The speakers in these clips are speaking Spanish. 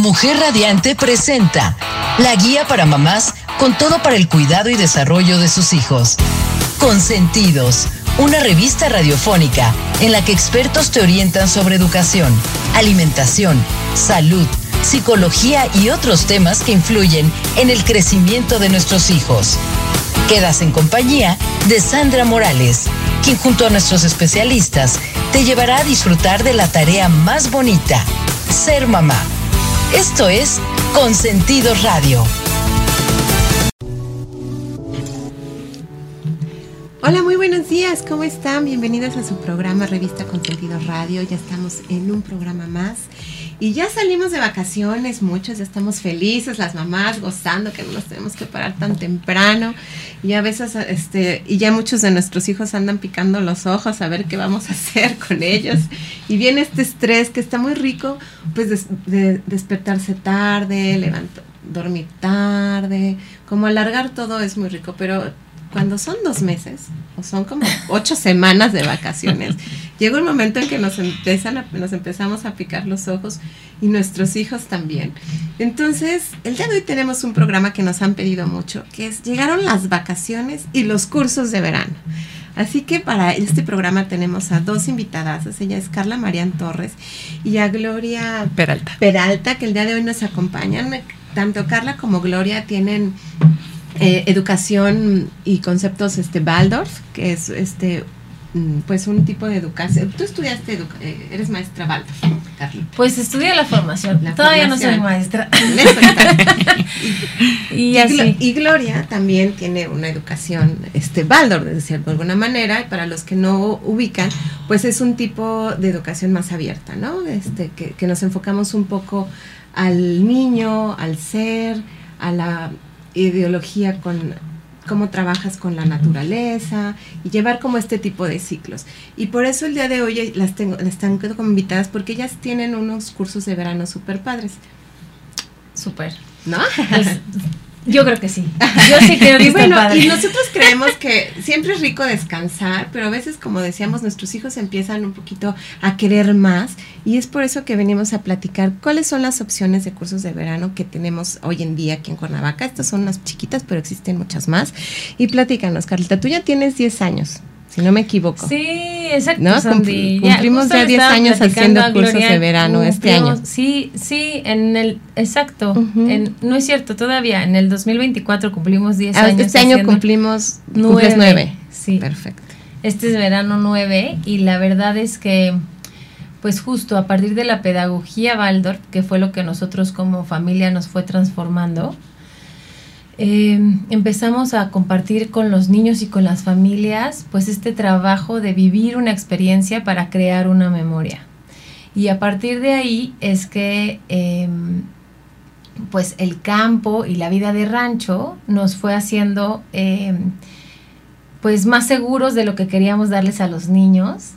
Mujer Radiante presenta la guía para mamás con todo para el cuidado y desarrollo de sus hijos. Consentidos, una revista radiofónica en la que expertos te orientan sobre educación, alimentación, salud, psicología y otros temas que influyen en el crecimiento de nuestros hijos. Quedas en compañía de Sandra Morales, quien junto a nuestros especialistas te llevará a disfrutar de la tarea más bonita, ser mamá. Esto es Consentido Radio. Hola, muy buenos días, ¿cómo están? Bienvenidos a su programa Revista Consentido Radio. Ya estamos en un programa más. Y ya salimos de vacaciones, muchos ya estamos felices, las mamás gozando que no nos tenemos que parar tan temprano. Y a veces, este, y ya muchos de nuestros hijos andan picando los ojos a ver qué vamos a hacer con ellos. Y viene este estrés que está muy rico, pues de, despertarse tarde, levantar, dormir tarde, como alargar todo es muy rico, pero cuando son dos meses o son como ocho semanas de vacaciones, llega un momento en que nos, empiezan nos empezamos a picar los ojos y nuestros hijos también. Entonces, el día de hoy tenemos un programa que nos han pedido mucho, que es Llegaron las vacaciones y los cursos de verano. Así que para este programa tenemos a dos invitadas, ella es Carla Marian Torres y a Gloria Peralta. Peralta, que el día de hoy nos acompañan. Tanto Carla como Gloria tienen eh, educación y conceptos este Waldorf, que es este pues un tipo de educación. Tú estudiaste, eh, eres maestra Waldorf, Carla. Pues estudié la formación. Todavía no soy maestra. y, y, y, Gloria también tiene una educación este Waldorf, de decir de alguna manera, y para los que no ubican, pues es un tipo de educación más abierta, ¿no? Este, que, que nos enfocamos un poco al niño, al ser, a la ideología con cómo trabajas con la naturaleza y llevar como este tipo de ciclos. Y por eso el día de hoy las tengo, las están como invitadas porque ellas tienen unos cursos de verano súper padres. Súper. ¿No? Pues, yo creo que sí. Yo sí creo que y bueno, Y nosotros creemos que siempre es rico descansar, pero a veces, como decíamos, nuestros hijos empiezan un poquito a querer más y es por eso que venimos a platicar cuáles son las opciones de cursos de verano que tenemos hoy en día aquí en Cuernavaca. Estas son unas chiquitas, pero existen muchas más. Y platícanos, Carlita, tú ya tienes 10 años si no me equivoco. Sí, exacto. ¿No? cumplimos ya 10 años haciendo cursos de verano este año. Sí, sí, en el, exacto. en, no es cierto, todavía, en el 2024 cumplimos 10 ah, años. Este año cumplimos 9. Sí. Perfecto. Este es verano 9 y la verdad es que, pues justo a partir de la pedagogía Waldorf, que fue lo que nosotros como familia nos fue transformando, Em, empezamos a compartir con los niños y con las familias pues este trabajo de vivir una experiencia para crear una memoria. Y a partir de ahí es que em, pues el campo y la vida de rancho nos fue haciendo em, pues más seguros de lo que queríamos darles a los niños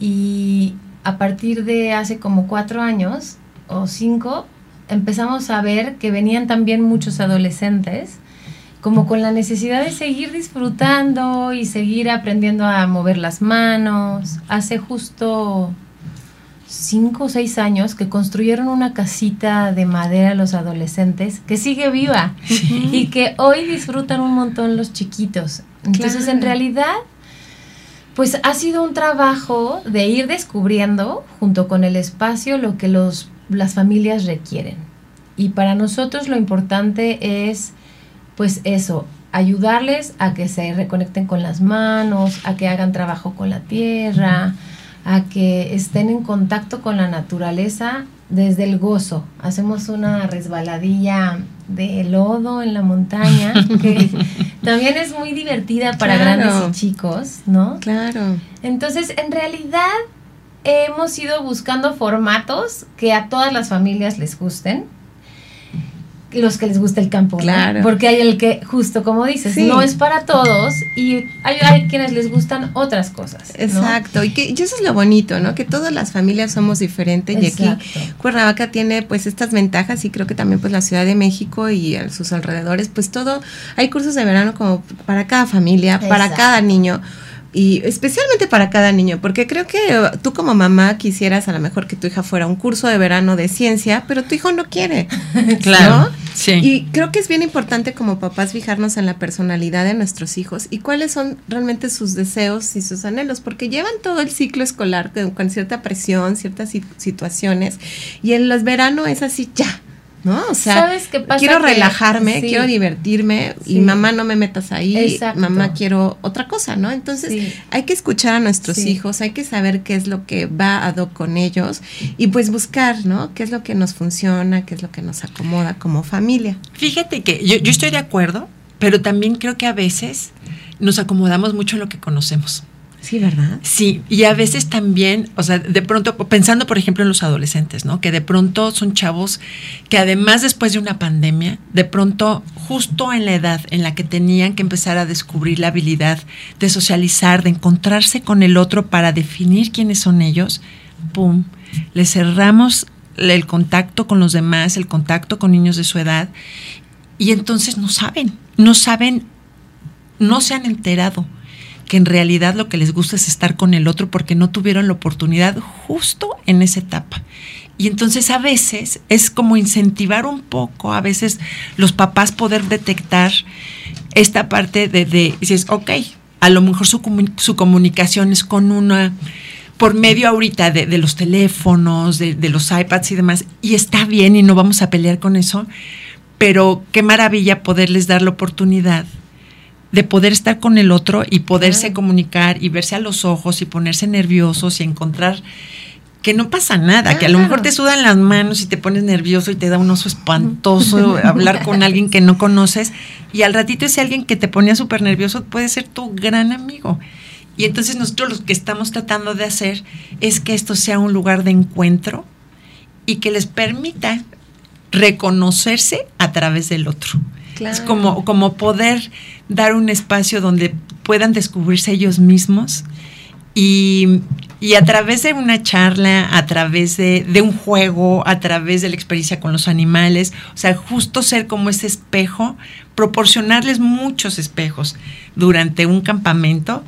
y a partir de hace como cuatro años o cinco empezamos a ver que venían también muchos adolescentes como con la necesidad de seguir disfrutando y seguir aprendiendo a mover las manos. Hace justo cinco o seis años que construyeron una casita de madera los adolescentes que sigue viva y que hoy disfrutan un montón los chiquitos. Entonces, en realidad, pues ha sido un trabajo de ir descubriendo junto con el espacio lo que los las familias requieren. Y para nosotros lo importante es, pues eso, ayudarles a que se reconecten con las manos, a que hagan trabajo con la tierra, a que estén en contacto con la naturaleza desde el gozo. Hacemos una resbaladilla de lodo en la montaña, que también es muy divertida para grandes y chicos, ¿no? Claro. Entonces, en realidad, hemos ido buscando formatos que a todas las familias les gusten. Los que les gusta el campo, claro. Porque hay el que, justo como dices, no es para todos y hay, quienes les gustan otras cosas. Exacto, y, que, eso es lo bonito, ¿no? Que todas las familias somos diferentes y aquí Cuernavaca tiene pues estas ventajas y creo que también pues la Ciudad de México y a sus alrededores, pues todo, hay cursos de verano como para cada familia, para cada niño y especialmente para cada niño, porque creo que uh, tú como mamá quisieras a lo mejor que tu hija fuera un curso de verano de ciencia, pero tu hijo no quiere. claro. Sí. Y creo que es bien importante como papás fijarnos en la personalidad de nuestros hijos y cuáles son realmente sus deseos y sus anhelos, porque llevan todo el ciclo escolar con, cierta presión, ciertas situaciones, y en los veranos es así, ya, ¿no? O sea, quiero relajarme, quiero divertirme y mamá no me metas ahí, mamá quiero otra cosa, ¿no? Entonces hay que escuchar a nuestros hijos, hay que saber qué es lo que va a do con ellos y pues buscar, ¿no? ¿Qué es lo que nos funciona, qué es lo que nos acomoda como familia? Fíjate que yo, yo estoy de acuerdo, pero también creo que a veces nos acomodamos mucho en lo que conocemos. Sí, ¿verdad? Sí, y a veces también, o sea, de pronto, pensando por ejemplo en los adolescentes, ¿no? Que de pronto son chavos que además después de una pandemia, de pronto justo en la edad en la que tenían que empezar a descubrir la habilidad de socializar, de encontrarse con el otro para definir quiénes son ellos, ¡pum! Les cerramos el contacto con los demás, el contacto con niños de su edad, y entonces no saben, no saben, no se han enterado que en realidad lo que les gusta es estar con el otro porque no tuvieron la oportunidad justo en esa etapa. Y entonces a veces es como incentivar un poco, a veces los papás poder detectar esta parte de, de dices, ok, a lo mejor su, su comunicación es con una, por medio ahorita de, de los teléfonos, de, de, los iPads y demás, y está bien y no vamos a pelear con eso, pero qué maravilla poderles dar la oportunidad de poder estar con el otro y poderse comunicar y verse a los ojos y ponerse nerviosos y encontrar que no pasa nada, que a lo mejor te sudan las manos y te pones nervioso y te da un oso espantoso hablar con alguien que no conoces y al ratito ese alguien que te ponía súper nervioso puede ser tu gran amigo. Y entonces nosotros lo que estamos tratando de hacer es que esto sea un lugar de encuentro y que les permita reconocerse a través del otro. Es como, como poder dar un espacio donde puedan descubrirse ellos mismos y, a través de una charla, a través de, de, un juego, a través de la experiencia con los animales, o sea, justo ser como ese espejo, proporcionarles muchos espejos durante un campamento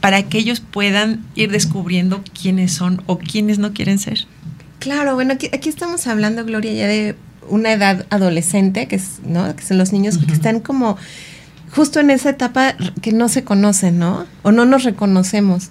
para que ellos puedan ir descubriendo quiénes son o quiénes no quieren ser. Claro, bueno, aquí, aquí estamos hablando, Gloria, ya de una edad adolescente, que, es, ¿no? que son los niños que están como justo en esa etapa que no se conocen, ¿no? O no nos reconocemos.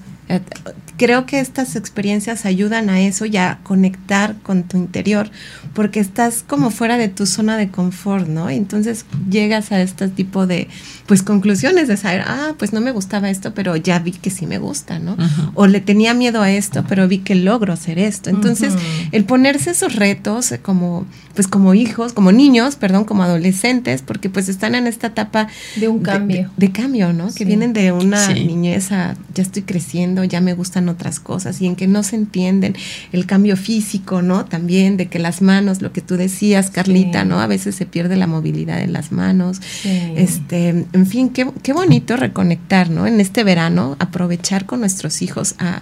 Eh, creo que estas experiencias ayudan a eso y a conectar con tu interior, porque estás como fuera de tu zona de confort, ¿no? Entonces llegas a este tipo de, pues, conclusiones de saber, ah, pues no me gustaba esto, pero ya vi que sí me gusta, ¿no? O le tenía miedo a esto, pero vi que logro hacer esto. Entonces, el ponerse esos retos como, pues, como hijos, como niños, perdón, como adolescentes, porque pues están en esta etapa de un cambio. De, cambio, ¿no? Que vienen de una niñez a, ya estoy creciendo, ya me gustan otras cosas y en que no se entienden el cambio físico, ¿no? También de que las manos, lo que tú decías, Carlita, ¿no? A veces se pierde la movilidad en las manos. Este, en fin, qué, qué bonito reconectar, ¿no? En este verano, aprovechar con nuestros hijos a,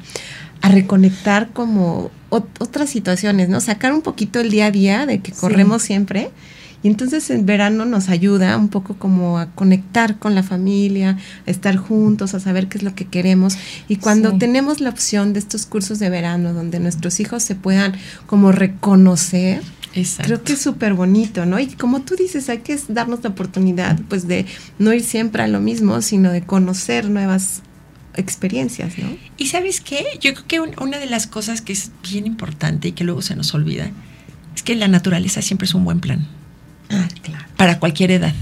a reconectar como otras situaciones, ¿no? Sacar un poquito el día a día de que corremos siempre y entonces el verano nos ayuda un poco como a conectar con la familia, a estar juntos, a saber qué es lo que queremos. Y cuando tenemos la opción de estos cursos de verano donde nuestros hijos se puedan como reconocer, Creo que es súper bonito, ¿no? Y como tú dices, hay que darnos la oportunidad, pues, de no ir siempre a lo mismo, sino de conocer nuevas experiencias, ¿no? Y sabes qué, yo creo que una de las cosas que es bien importante y que luego se nos olvida es que la naturaleza siempre es un buen plan. Ah, para cualquier edad.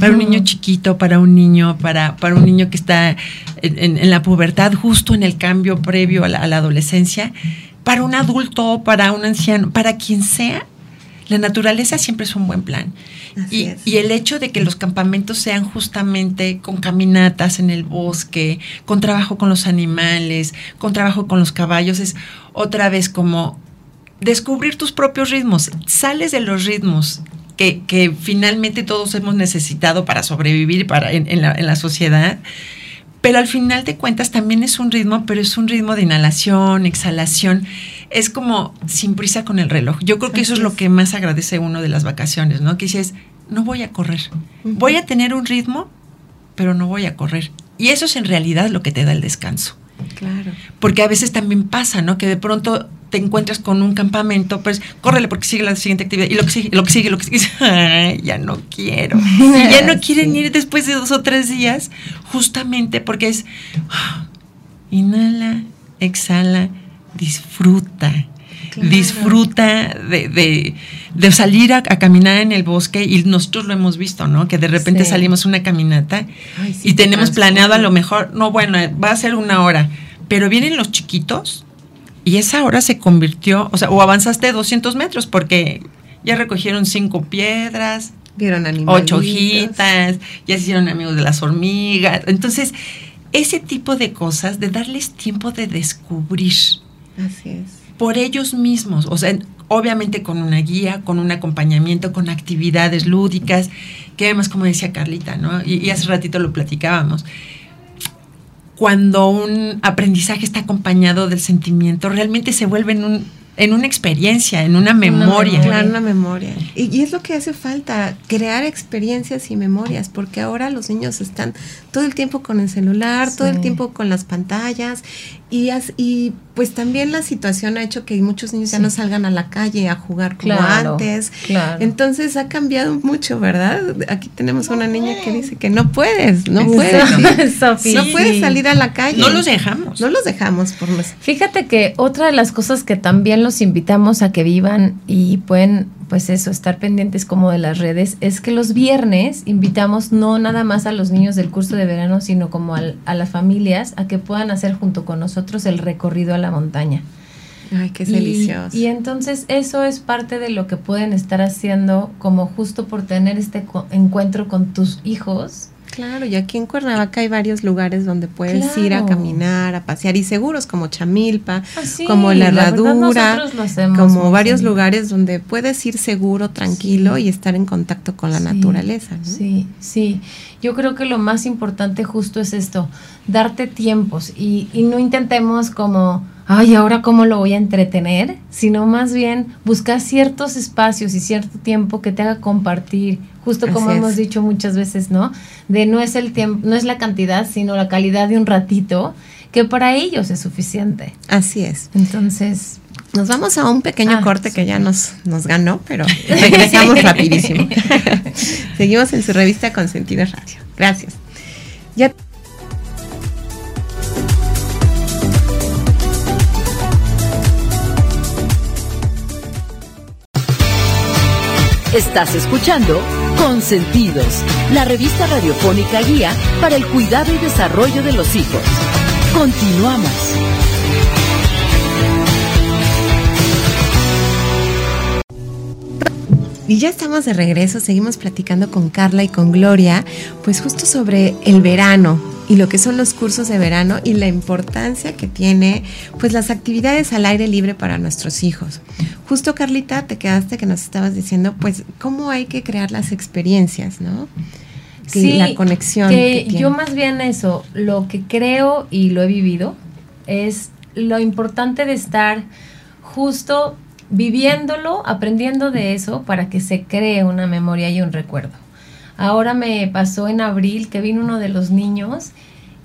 Para un niño chiquito, para un niño, para, para un niño que está en, la pubertad, justo en el cambio previo a la, adolescencia, para un adulto, para un anciano, para quien sea, la naturaleza siempre es un buen plan. Y, y, el hecho de que los campamentos sean justamente con caminatas en el bosque, con trabajo con los animales, con trabajo con los caballos, es otra vez como descubrir tus propios ritmos. Sales de los ritmos que, finalmente todos hemos necesitado para sobrevivir para, en, la, sociedad. Pero al final de cuentas también es un ritmo, pero es un ritmo de inhalación, exhalación. Es como sin prisa con el reloj. Yo creo que eso es lo que más agradece uno de las vacaciones, ¿no? Que dices, no voy a correr. Voy a tener un ritmo, pero no voy a correr. Y eso es en realidad lo que te da el descanso. Claro. Porque a veces también pasa, ¿no? Que de pronto te encuentras con un campamento, pues córrele porque sigue la siguiente actividad y lo que sigue, lo que sigue, lo que sigue, ay, ya no quiero. Y ya no quieren ir después de dos o tres días, justamente porque es ah, inhala, exhala, disfruta. Claro. Disfruta de, de, de salir a, a, caminar en el bosque y nosotros lo hemos visto, ¿no? Que de repente Sí. salimos a una caminata Ay, sí, y te tenemos planeado a lo mejor, no, bueno, va a ser una hora, pero vienen los chiquitos y esa hora se convirtió, o sea, o avanzaste 200 metros porque ya recogieron cinco piedras, Vieron animales. ocho hojitas, ya se hicieron amigos de las hormigas. Entonces, ese tipo de cosas, de darles tiempo de descubrir Así es. por ellos mismos, o sea, obviamente con una guía, con un acompañamiento, con actividades lúdicas, que además, como decía Carlita, ¿no? Y, y hace ratito lo platicábamos. Cuando un aprendizaje está acompañado del sentimiento, realmente se vuelve en, un, en una experiencia, en una memoria. memoria. Claro, una memoria. Y, y es lo que hace falta, crear experiencias y memorias, porque ahora los niños están todo el tiempo con el celular, todo el tiempo con las pantallas, y, as- y pues también la situación ha hecho que muchos niños ya no salgan a la calle a jugar como Claro, antes. claro. Entonces ha cambiado mucho, ¿verdad? Aquí tenemos una niña que dice que no puedes, no puedes. Sí. No sí. puedes salir a la calle. No los dejamos. No los dejamos por los... Fíjate que otra de las cosas que también los invitamos a que vivan y pueden, pues eso, estar pendientes como de las redes, es que los viernes invitamos no nada más a los niños del curso de verano, sino como al- a las familias a que puedan hacer junto con nosotros el recorrido a la montaña. Ay, qué Y- delicioso. Y, entonces eso es parte de lo que pueden estar haciendo como justo por tener este co- encuentro con tus hijos. Claro, y aquí en Cuernavaca hay varios lugares donde puedes ir a caminar, a pasear, y seguros como Chamilpa, Así, como la herradura, como varios lugares donde puedes ir seguro, tranquilo Sí. y estar en contacto con la Sí, naturaleza. ¿no? Sí, sí. Yo creo que lo más importante justo es esto, darte tiempos y, y no intentemos como, ay, ahora cómo lo voy a entretener, sino más bien buscar ciertos espacios y cierto tiempo que te haga compartir, justo como Así es. hemos dicho muchas veces, ¿no? De no es el tiempo, no es la cantidad, sino la calidad de un ratito, que para ellos es suficiente. Así es. Entonces, Nos vamos a un pequeño Ah, corte que ya nos, nos ganó, pero regresamos rapidísimo. Seguimos en su revista Consentido Radio. Gracias. Estás escuchando Consentidos, la revista radiofónica guía para el cuidado y desarrollo de los hijos. Continuamos. Y ya estamos de regreso, seguimos platicando con Carla y con Gloria, pues justo sobre el verano y lo que son los cursos de verano y la importancia que tiene pues las actividades al aire libre para nuestros hijos. Justo Carlita, te quedaste que nos estabas diciendo pues cómo hay que crear las experiencias, ¿no? Que Sí, la conexión. que yo más bien eso, lo que creo y lo he vivido es lo importante de estar justo viviéndolo, aprendiendo de eso para que se cree una memoria y un recuerdo. Ahora me pasó en abril que vino uno de los niños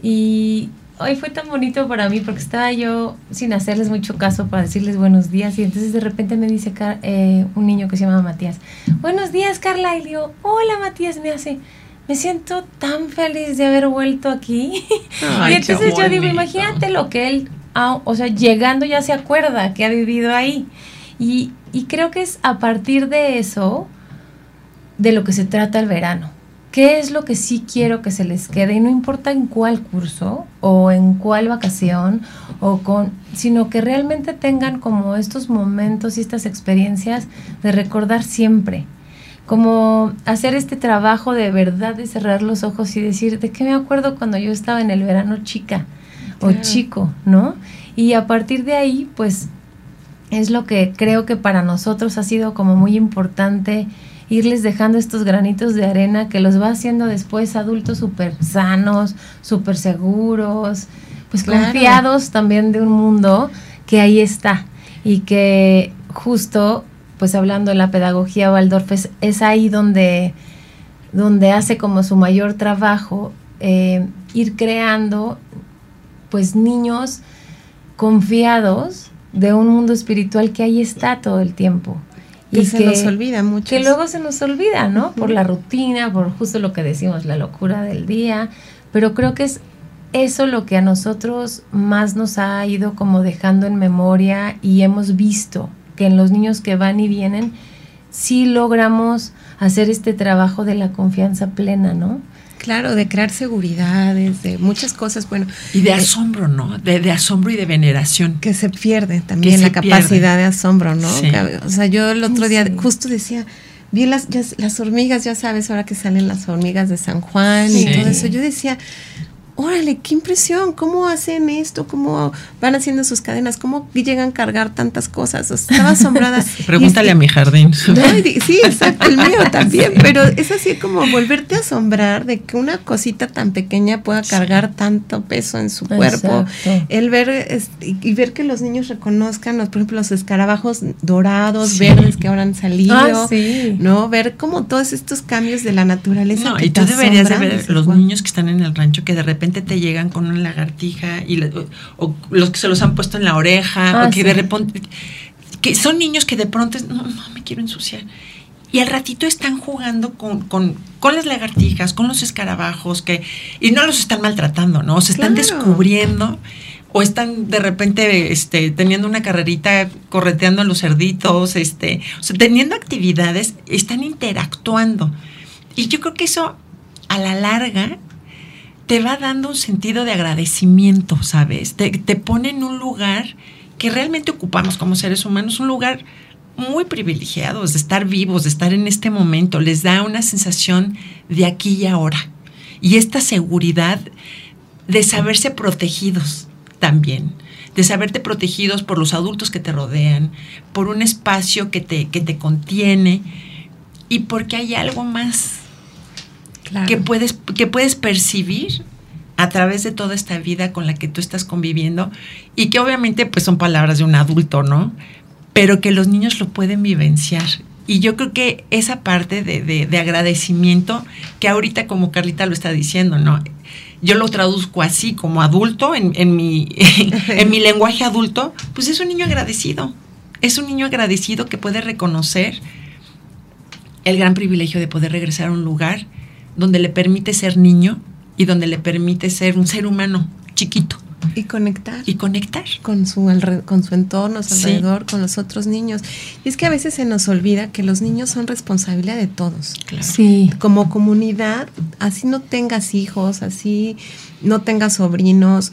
y hoy fue tan bonito para mí porque estaba yo sin hacerles mucho caso para decirles buenos días y entonces de repente me dice Car- eh, un niño que se llama Matías, buenos días Carla y le digo, hola Matías, me hace, me siento tan feliz de haber vuelto aquí. Ay, y entonces yo digo, imagínate lo que él, ah, o sea, llegando ya se acuerda que ha vivido ahí. Y, y creo que es a partir de eso de lo que se trata el verano. ¿Qué es lo que sí quiero que se les quede? Y no importa en cuál curso o en cuál vacación, o con, sino que realmente tengan como estos momentos y estas experiencias de recordar siempre. Como hacer este trabajo de verdad de cerrar los ojos y decir, ¿de qué me acuerdo cuando yo estaba en el verano chica o chico, ¿no? Y a partir de ahí, pues es lo que creo que para nosotros ha sido como muy importante irles dejando estos granitos de arena que los va haciendo después adultos súper sanos, súper seguros, pues Claro. confiados también de un mundo que ahí está y que justo, pues hablando de la pedagogía Waldorf, es, es ahí donde, donde hace como su mayor trabajo eh, ir creando pues niños confiados de un mundo espiritual que ahí está todo el tiempo. Que se nos olvida mucho. Que luego se nos olvida, ¿no? Por la rutina, por justo lo que decimos, la locura del día. Pero creo que es eso lo que a nosotros más nos ha ido como dejando en memoria y hemos visto que en los niños que van y vienen sí logramos hacer este trabajo de la confianza plena, ¿no? Claro, de crear seguridades, de muchas cosas, bueno. Y de eh, asombro, ¿no? De, asombro y de veneración. Que se pierde también la capacidad de asombro, ¿no? O sea, yo el otro día justo decía, vi las, las hormigas, ya sabes, ahora que salen las hormigas de San Juan y todo eso, yo decía, órale, qué impresión, cómo hacen esto, cómo van haciendo sus cadenas, cómo llegan a cargar tantas cosas. estaba asombrada. Pregúntale a mi jardín. sí, exacto, el mío también, pero es así como volverte a asombrar de que una cosita tan pequeña pueda cargar tanto peso en su cuerpo. El ver y ver que los niños reconozcan, por ejemplo, los escarabajos dorados, verdes que ahora han salido, ah, ¿no? Ver como todos estos cambios de la naturaleza. No, y tú deberías de ver los niños que están en el rancho que de repente te llegan con una lagartija y o, los que se los han puesto en la oreja o ah, que de repente que son niños que de pronto no, no me quiero ensuciar y al ratito están jugando con, con, con, las lagartijas, con los escarabajos, que, y no los están maltratando, ¿no? Se están descubriendo o están de repente este, teniendo una carrerita correteando a los cerditos, este, o sea, teniendo actividades, están interactuando. Y yo creo que eso a la larga te va dando un sentido de agradecimiento, ¿sabes? Te, pone en un lugar que realmente ocupamos como seres humanos, un lugar muy privilegiado, de estar vivos, de estar en este momento, les da una sensación de aquí y ahora. Y esta seguridad de saberse protegidos también, de saberte protegidos por los adultos que te rodean, por un espacio que te, que te contiene y porque hay algo más que, puedes, que puedes percibir a través de toda esta vida con la que tú estás conviviendo y que obviamente pues son palabras de un adulto, ¿no? Pero que los niños lo pueden vivenciar. Y yo creo que esa parte de, agradecimiento, que ahorita como Carlita lo está diciendo, ¿no? Yo lo traduzco así como adulto, en, en mi, en mi lenguaje adulto, pues es un niño agradecido. Es un niño agradecido que puede reconocer el gran privilegio de poder regresar a un lugar donde le permite ser niño y donde le permite ser un ser humano chiquito. Y conectar. Y conectar. Con su, con su entorno, su alrededor, con los otros niños. Y es que a veces se nos olvida que los niños son responsabilidad de todos. Sí. Como comunidad, así no tengas hijos, así no tengas sobrinos,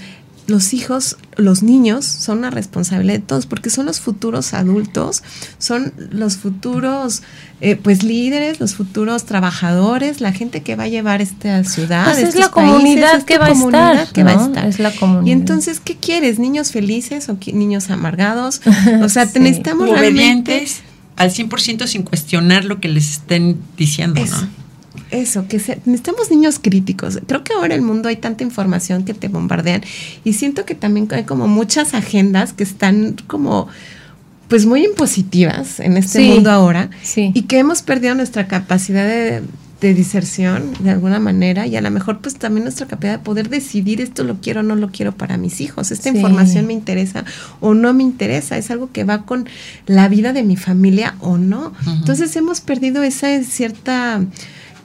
los hijos, los niños son una responsabilidad de todos porque son los futuros adultos, son los futuros eh, pues líderes, los futuros trabajadores, la gente que va a llevar esta ciudad. Pues es la comunidad que va a estar. Que va a estar. Es la comunidad. Y entonces, ¿qué quieres? ¿Niños felices o niños amargados? O sea, necesitamos obedientes al 100% sin cuestionar lo que les estén diciendo, ¿no? Eso, que necesitamos niños críticos. Creo que ahora en el mundo hay tanta información que te bombardean y siento que también hay como muchas agendas que están como pues muy impositivas en este mundo ahora y que hemos perdido nuestra capacidad de, de diserción de alguna manera y a lo mejor pues también nuestra capacidad de poder decidir esto lo quiero o no lo quiero para mis hijos, esta información me interesa o no me interesa, es algo que va con la vida de mi familia o no. Entonces hemos perdido esa cierta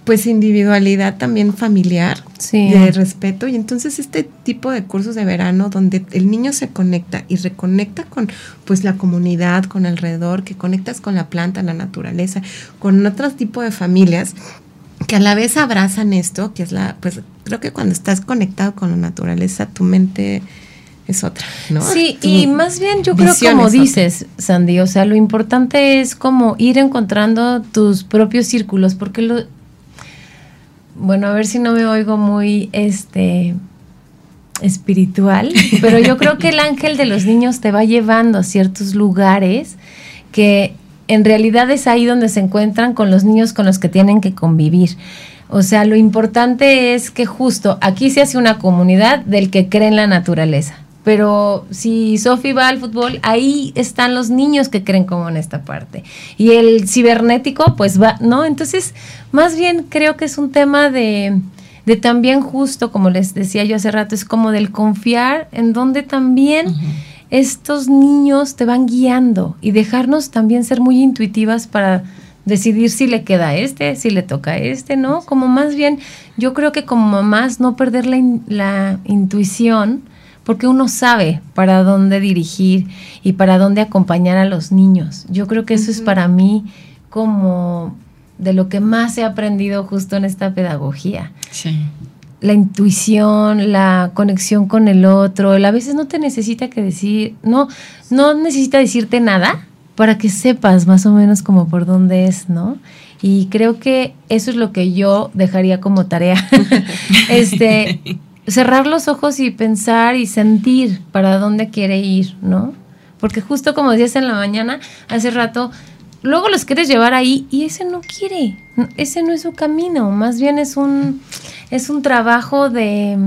pues individualidad también familiar, de respeto. Y entonces este tipo de cursos de verano donde el niño se conecta y reconecta con pues la comunidad, con alrededor, que conectas con la planta, la naturaleza, con otro tipo de familias que a la vez abrazan esto, que es la, pues creo que cuando estás conectado con la naturaleza, tu mente es otra, ¿no? Sí, y más bien yo creo como dices, Sandy, o sea, lo importante es como ir encontrando tus propios círculos, porque lo, bueno, a ver si no me oigo muy este espiritual, pero yo creo que el ángel de los niños te va llevando a ciertos lugares que en realidad es ahí donde se encuentran con los niños con los que tienen que convivir. O sea, lo importante es que justo aquí se hace una comunidad del que cree en la naturaleza pero si Sofi va al fútbol, ahí están los niños que creen como en esta parte. Y el cibernético, pues va, ¿no? Entonces, más bien creo que es un tema de, de también justo, como les decía yo hace rato, es como del confiar en donde también estos niños te van guiando y dejarnos también ser muy intuitivas para decidir si le queda a este, si le toca a este, ¿no? Como más bien, yo creo que como mamás no perder la, la intuición, porque uno sabe para dónde dirigir y para dónde acompañar a los niños. Yo creo que eso es para mí como de lo que más he aprendido justo en esta pedagogía. Sí. La intuición, la conexión con el otro, a veces no te necesita que decir, no, no necesita decirte nada para que sepas más o menos como por dónde es, ¿no? Y creo que eso es lo que yo dejaría como tarea. este, cerrar los ojos y pensar y sentir para dónde quiere ir, ¿no? Porque justo como decías en la mañana, hace rato, luego los quieres llevar ahí y ese no quiere, ese no es su camino, más bien es un, es un trabajo de,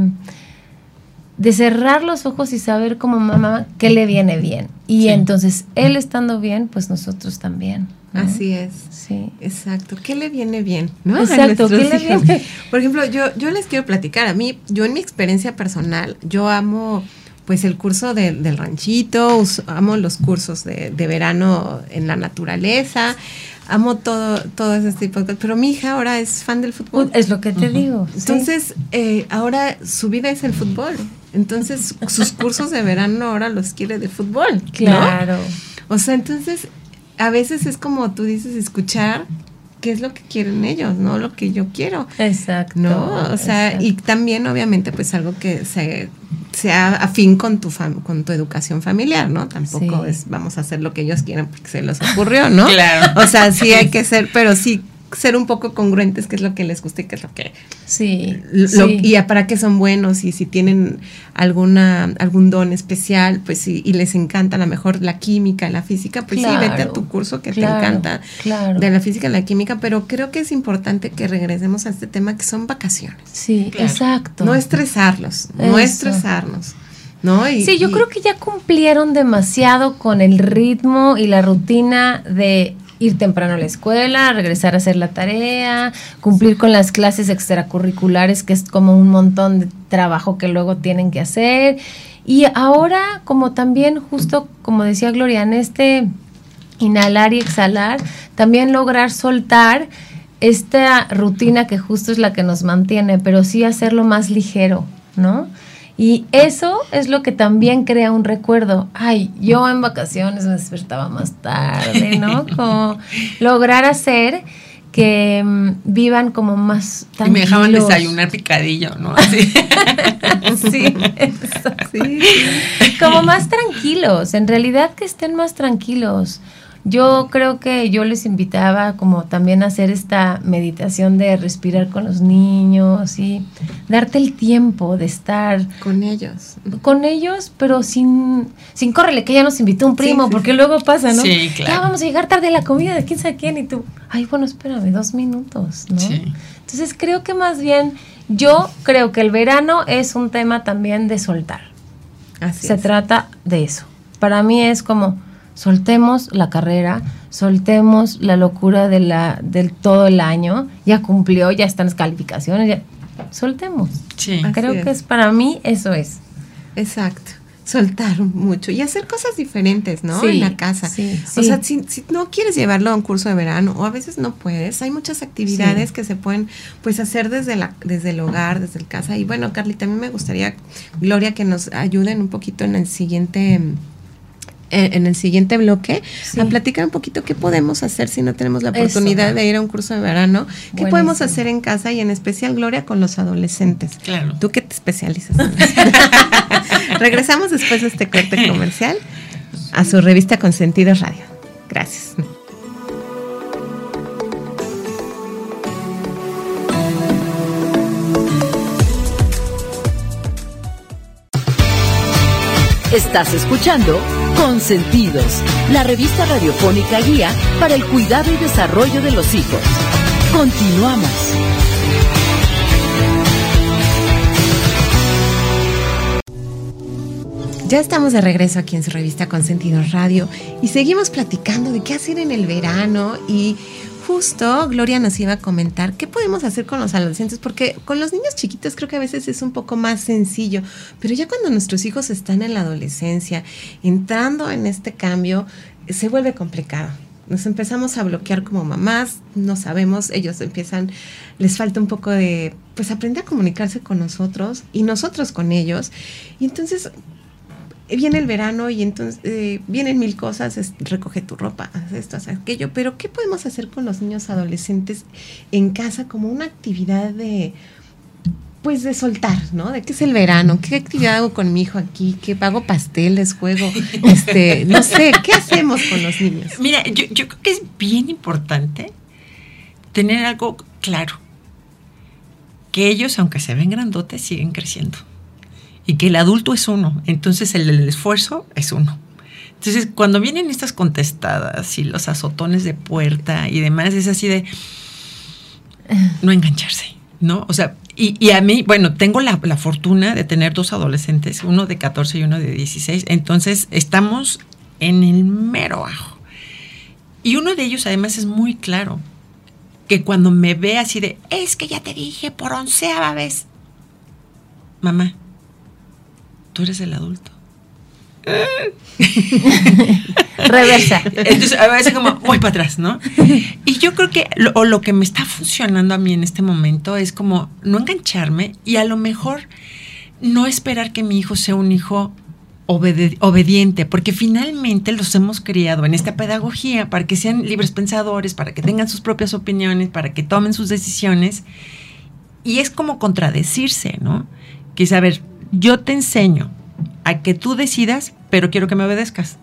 de cerrar los ojos y saber como mamá qué le viene bien. Y entonces, él estando bien, pues nosotros también. Así es. Sí. Exacto. ¿Qué le viene bien? ¿no? Exacto. ¿Qué le viene? Por ejemplo, yo, yo les quiero platicar. A mí, yo en mi experiencia personal, yo amo pues el curso del ranchito, amo los cursos de, verano en la naturaleza, amo todo, todo ese tipo de cosas. Pero mi hija ahora es fan del fútbol. Es lo que te digo. Entonces, eh, ahora su vida es el fútbol. Entonces, sus cursos de verano ahora los quiere de fútbol. Claro. O sea, entonces a veces es como tú dices, escuchar qué es lo que quieren ellos, no lo que yo quiero. Exacto. ¿No? O sea, y también obviamente pues algo que se sea afín con tu con tu educación familiar, ¿no? Tampoco es vamos a hacer lo que ellos quieren porque se les ocurrió, ¿no? claro. O sea, sí hay que ser, pero sí ser un poco congruentes qué es lo que les gusta y qué es lo que sí, y para qué son buenos y si tienen alguna algún don especial pues sí, y les encanta a lo mejor la química la física pues sí vete a tu curso que te encanta de la física y la química pero creo que es importante que regresemos a este tema que son vacaciones. Sí exacto. No estresarlos no estresarnos ¿No? Y, sí, yo creo que ya cumplieron demasiado con el ritmo y la rutina de ir temprano a la escuela, regresar a hacer la tarea, cumplir con las clases extracurriculares, que es como un montón de trabajo que luego tienen que hacer. Y ahora, como también, justo como decía Gloria, en este inhalar y exhalar, también lograr soltar esta rutina que justo es la que nos mantiene, pero sí hacerlo más ligero, ¿no? Y eso es lo que también crea un recuerdo. Ay, yo en vacaciones me despertaba más tarde, ¿no? Como lograr hacer que mm, vivan como más tranquilos. Y me dejaban desayunar picadillo, ¿no? Así. sí, sí. Como más tranquilos, en realidad que estén más tranquilos. Yo creo que yo les invitaba como también a hacer esta meditación de respirar con los niños y darte el tiempo de estar con ellos. Con ellos, pero sin, sin córrele, que ya nos invitó un primo, porque luego pasa, ¿no? Sí, claro. Ya vamos a llegar tarde a la comida de quién sabe quién y tú, ay, bueno, espérame, dos minutos, ¿no? Sí. Entonces creo que más bien, yo creo que el verano es un tema también de soltar. Así Se trata de eso. Para mí es como soltemos la carrera, soltemos la locura de la, del todo el año, ya cumplió, ya están las calificaciones, ya soltemos. Sí. Creo que es para mí eso es. Exacto. Soltar mucho y hacer cosas diferentes, ¿no? Sí, en la casa. sí, O sea, si, si, no quieres llevarlo a un curso de verano o a veces no puedes, hay muchas actividades que se pueden pues hacer desde la desde el hogar, desde el casa. Y bueno, Carly, también me gustaría, Gloria, que nos ayuden un poquito en el siguiente en el siguiente bloque a platicar un poquito qué podemos hacer si no tenemos la oportunidad de ir a un curso de verano, qué podemos hacer en casa y en especial Gloria con los adolescentes. Claro. ¿Tú qué te especializas? Regresamos después de este corte comercial a su revista Consentidos Radio. Gracias. Estás escuchando Consentidos, la revista radiofónica guía para el cuidado y desarrollo de los hijos. Continuamos. Ya estamos de regreso aquí en su revista Consentidos Radio y seguimos platicando de qué hacer en el verano y justo Gloria nos iba a comentar qué podemos hacer con los adolescentes, porque con los niños chiquitos creo que a veces es un poco más sencillo, pero ya cuando nuestros hijos están en la adolescencia, entrando en este cambio, se vuelve complicado. Nos empezamos a bloquear como mamás, no sabemos, ellos empiezan, les falta un poco de, pues aprender a comunicarse con nosotros y nosotros con ellos. Y entonces viene el verano y entonces eh, vienen mil cosas, recoge tu ropa, haz esto, haz aquello, pero ¿qué podemos hacer con los niños adolescentes en casa como una actividad de, pues de soltar, ¿no? De qué es el verano, qué actividad hago con mi hijo aquí, qué pago pasteles, juego, este, no sé, ¿qué hacemos con los niños? Mira, yo, yo creo que es bien importante tener algo claro, que ellos, aunque se ven grandotes, siguen creciendo y que el adulto es uno, entonces el, esfuerzo es uno. Entonces, cuando vienen estas contestadas y los azotones de puerta y demás, es así de no engancharse, ¿no? O sea, y, a mí, bueno, tengo la, la, fortuna de tener dos adolescentes, uno de 14 y uno de 16, entonces estamos en el mero ajo. Y uno de ellos además es muy claro, que cuando me ve así de, es que ya te dije por onceava vez, mamá, tú eres el adulto. Reversa. Entonces, a veces como voy para atrás, ¿no? Y yo creo que lo, lo que me está funcionando a mí en este momento es como no engancharme y a lo mejor no esperar que mi hijo sea un hijo obediente, porque finalmente los hemos criado en esta pedagogía para que sean libres pensadores, para que tengan sus propias opiniones, para que tomen sus decisiones. Y es como contradecirse, ¿no? Que a ver, yo te enseño a que tú decidas, pero quiero que me obedezcas.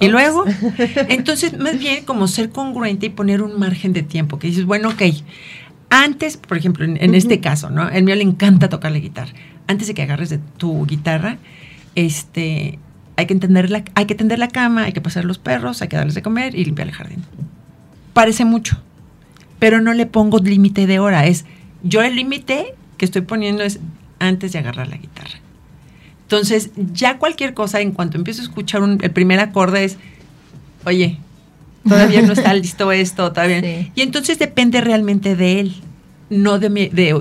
Y luego, entonces, más bien como ser congruente y poner un margen de tiempo, que dices, bueno, ok, antes, por ejemplo, en, este caso, ¿no? El mío le encanta tocar la guitarra. Antes de que agarres de tu guitarra, este, hay que, entender la, hay que tender la cama, hay que pasar los perros, hay que darles de comer y limpiar el jardín. Parece mucho, pero no le pongo límite de hora. Es, yo el límite que estoy poniendo es antes de agarrar la guitarra. Entonces, ya cualquier cosa, en cuanto empiezo a escuchar el primer acorde es, oye, todavía no está listo esto, todavía. Y entonces depende realmente de él, no de,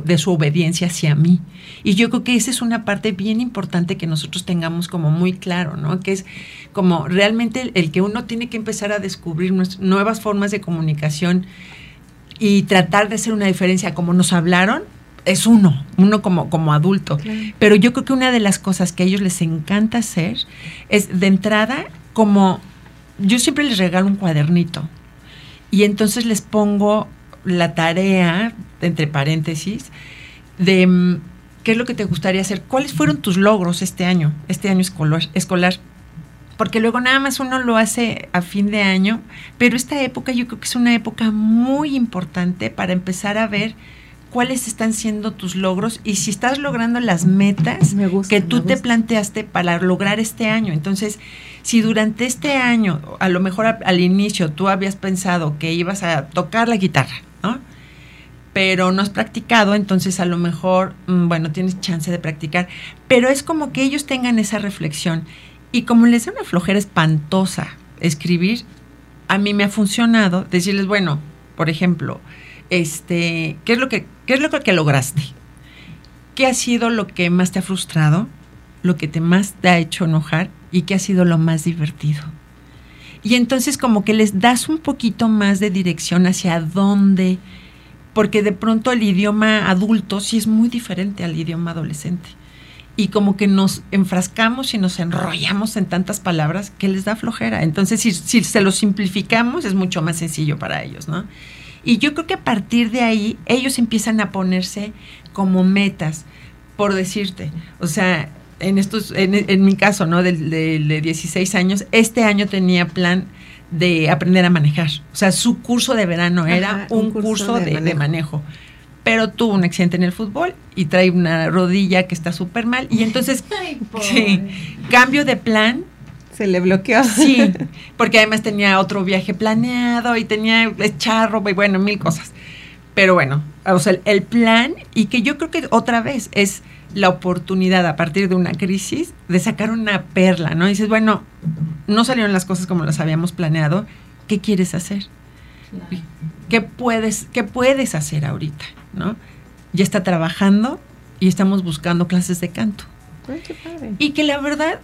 de, su obediencia hacia mí. Y yo creo que esa es una parte bien importante que nosotros tengamos como muy claro, ¿no? Que es como realmente el, el que uno tiene que empezar a descubrir nuevas formas de comunicación y tratar de hacer una diferencia como nos hablaron es uno, uno como, como adulto. Pero yo creo que una de las cosas que a ellos les encanta hacer es de entrada como yo siempre les regalo un cuadernito y entonces les pongo la tarea, entre paréntesis, de mm, qué es lo que te gustaría hacer, cuáles fueron tus logros este año, este año escolar, escolar. Porque luego nada más uno lo hace a fin de año, pero esta época yo creo que es una época muy importante para empezar a ver cuáles están siendo tus logros y si estás logrando las metas que tú te planteaste para lograr este año. Entonces, si durante este año, a lo mejor al inicio tú habías pensado que ibas a tocar la guitarra, ¿no? Pero no has practicado, entonces a lo mejor, mm, bueno, tienes chance de practicar. Pero es como que ellos tengan esa reflexión. Y como les da una flojera espantosa escribir, a mí me ha funcionado decirles, bueno, por ejemplo, este, ¿qué es lo que, qué es lo que lograste? ¿Qué ha sido lo que más te ha frustrado? ¿Lo que te más te ha hecho enojar? ¿Y qué ha sido lo más divertido? Y entonces como que les das un poquito más de dirección hacia dónde, porque de pronto el idioma adulto sí es muy diferente al idioma adolescente. Y como que nos enfrascamos y nos enrollamos en tantas palabras que les da flojera. Entonces, si, si se lo simplificamos, es mucho más sencillo para ellos, ¿no? Y yo creo que a partir de ahí ellos empiezan a ponerse como metas, por decirte. O sea, en estos, en, mi caso, ¿no? De, de, 16 años, este año tenía plan de aprender a manejar. O sea, su curso de verano era un, curso, de, manejo. Pero tuvo un accidente en el fútbol y trae una rodilla que está súper mal. Y entonces, sí, cambio de plan se le bloqueó. Sí, porque además tenía otro viaje planeado y tenía charro y bueno, mil cosas. Pero bueno, o sea, el plan y que yo creo que otra vez es la oportunidad a partir de una crisis de sacar una perla, ¿no? Y dices, bueno, no salieron las cosas como las habíamos planeado, ¿qué quieres hacer? ¿qué puedes, qué puedes hacer ahorita? ¿No? Ya está trabajando y estamos buscando clases de canto. Ay, qué padre. Y que la verdad,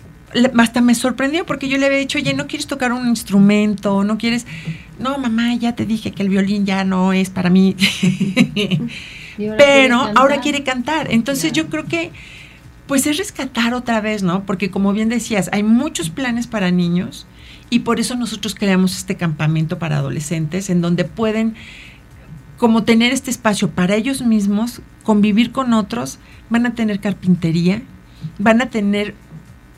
hasta me sorprendió porque yo le había dicho, oye, ¿no quieres tocar un instrumento? ¿No quieres? No, mamá, ya te dije que el violín ya no es para mí. Ahora Pero quiere ahora quiere cantar. Entonces yo creo que, pues es rescatar otra vez, ¿no? Porque como bien decías, hay muchos planes para niños y por eso nosotros creamos este campamento para adolescentes en donde pueden como tener este espacio para ellos mismos, convivir con otros, van a tener carpintería, van a tener